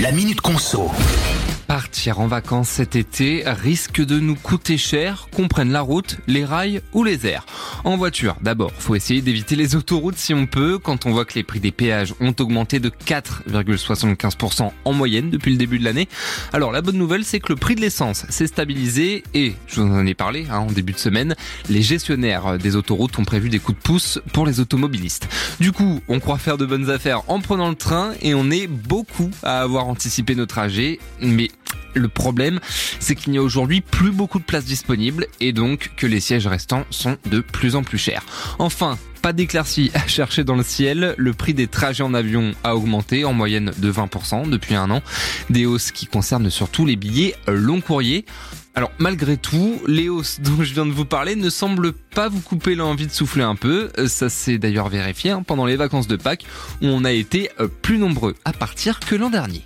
La Minute Conso. Partir en vacances cet été risque de nous coûter cher, qu'on prenne la route, les rails ou les airs. En voiture, d'abord, faut essayer d'éviter les autoroutes si on peut, quand on voit que les prix des péages ont augmenté de 4,75% en moyenne depuis le début de l'année. Alors la bonne nouvelle, c'est que le prix de l'essence s'est stabilisé et, je vous en ai parlé hein, en début de semaine, les gestionnaires des autoroutes ont prévu des coups de pouce pour les automobilistes. Du coup, on croit faire de bonnes affaires en prenant le train et on est beaucoup à avoir anticipé nos trajets, mais le problème, c'est qu'il n'y a aujourd'hui plus beaucoup de places disponibles et donc que les sièges restants sont de plus en plus chers. Enfin, pas d'éclaircie à chercher dans le ciel. Le prix des trajets en avion a augmenté en moyenne de 20% depuis un an. Des hausses qui concernent surtout les billets long courrier. Alors malgré tout, les hausses dont je viens de vous parler ne semblent pas vous couper l'envie de souffler un peu. Ça s'est d'ailleurs vérifié hein, pendant les vacances de Pâques où on a été plus nombreux à partir que l'an dernier.